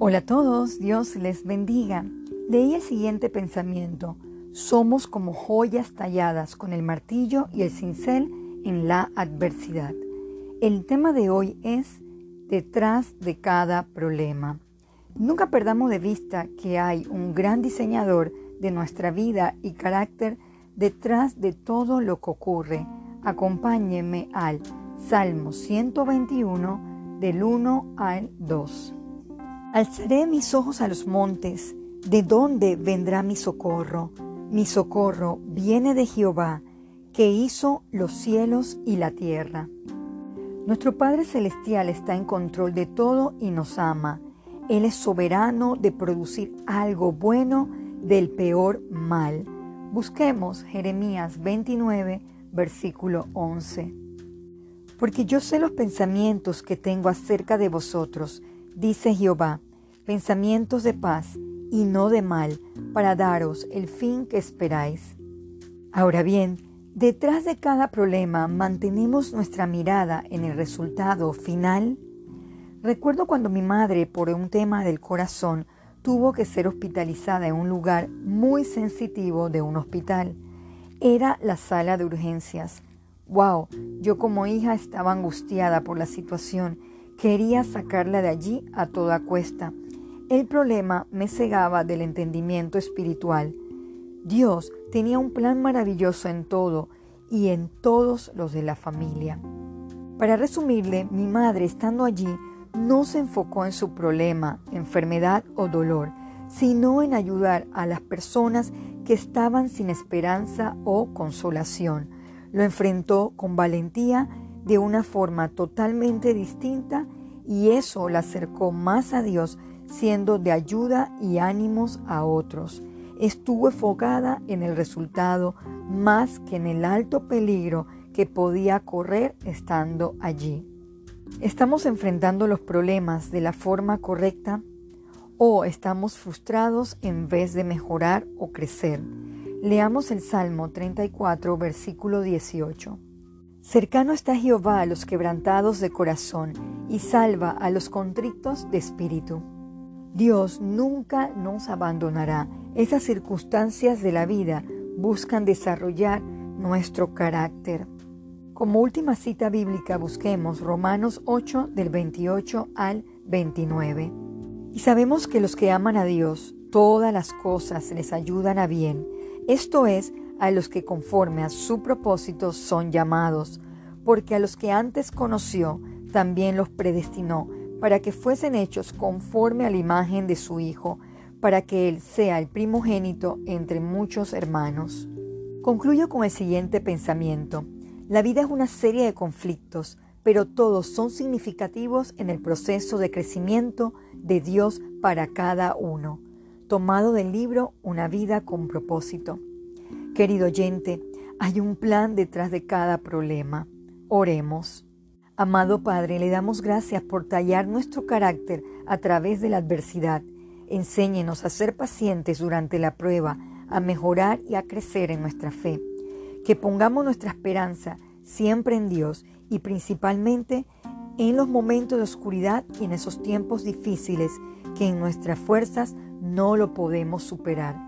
Hola a todos, Dios les bendiga. Leí el siguiente pensamiento. Somos como joyas talladas con el martillo y el cincel en la adversidad. El tema de hoy es detrás de cada problema. Nunca perdamos de vista que hay un gran diseñador de nuestra vida y carácter detrás de todo lo que ocurre. Acompáñenme al Salmo 121 del 1 al 2. Alzaré mis ojos a los montes, ¿de dónde vendrá mi socorro? Mi socorro viene de Jehová, que hizo los cielos y la tierra. Nuestro Padre Celestial está en control de todo y nos ama. Él es soberano de producir algo bueno del peor mal. Busquemos Jeremías 29, versículo 11. Porque yo sé los pensamientos que tengo acerca de vosotros, dice Jehová, pensamientos de paz y no de mal, para daros el fin que esperáis. Ahora bien, detrás de cada problema mantenemos nuestra mirada en el resultado final. Recuerdo cuando mi madre, por un tema del corazón, tuvo que ser hospitalizada en un lugar muy sensitivo de un hospital. Era la sala de urgencias. Wow, yo como hija estaba angustiada por la situación Quería sacarla de allí a toda cuesta. El problema me cegaba del entendimiento espiritual. Dios tenía un plan maravilloso en todo y en todos los de la familia. Para resumirle, mi madre estando allí no se enfocó en su problema, enfermedad o dolor, sino en ayudar a las personas que estaban sin esperanza o consolación. Lo enfrentó con valentía de una forma totalmente distinta y eso la acercó más a Dios, siendo de ayuda y ánimos a otros. Estuvo enfocada en el resultado más que en el alto peligro que podía correr estando allí. ¿Estamos enfrentando los problemas de la forma correcta o estamos frustrados en vez de mejorar o crecer? Leamos el Salmo 34, versículo 18. Cercano está Jehová a los quebrantados de corazón y salva a los contrictos de espíritu. Dios nunca nos abandonará. Esas circunstancias de la vida buscan desarrollar nuestro carácter. Como última cita bíblica busquemos Romanos 8 del 28 al 29. Y sabemos que los que aman a Dios, todas las cosas les ayudan a bien. Esto es, a los que conforme a su propósito son llamados, porque a los que antes conoció también los predestinó para que fuesen hechos conforme a la imagen de su Hijo, para que Él sea el primogénito entre muchos hermanos. Concluyo con el siguiente pensamiento. La vida es una serie de conflictos, pero todos son significativos en el proceso de crecimiento de Dios para cada uno. Tomado del libro Una vida con propósito. Querido oyente, hay un plan detrás de cada problema. Oremos. Amado Padre, le damos gracias por tallar nuestro carácter a través de la adversidad. Enséñenos a ser pacientes durante la prueba, a mejorar y a crecer en nuestra fe. Que pongamos nuestra esperanza siempre en Dios y principalmente en los momentos de oscuridad y en esos tiempos difíciles que en nuestras fuerzas no lo podemos superar.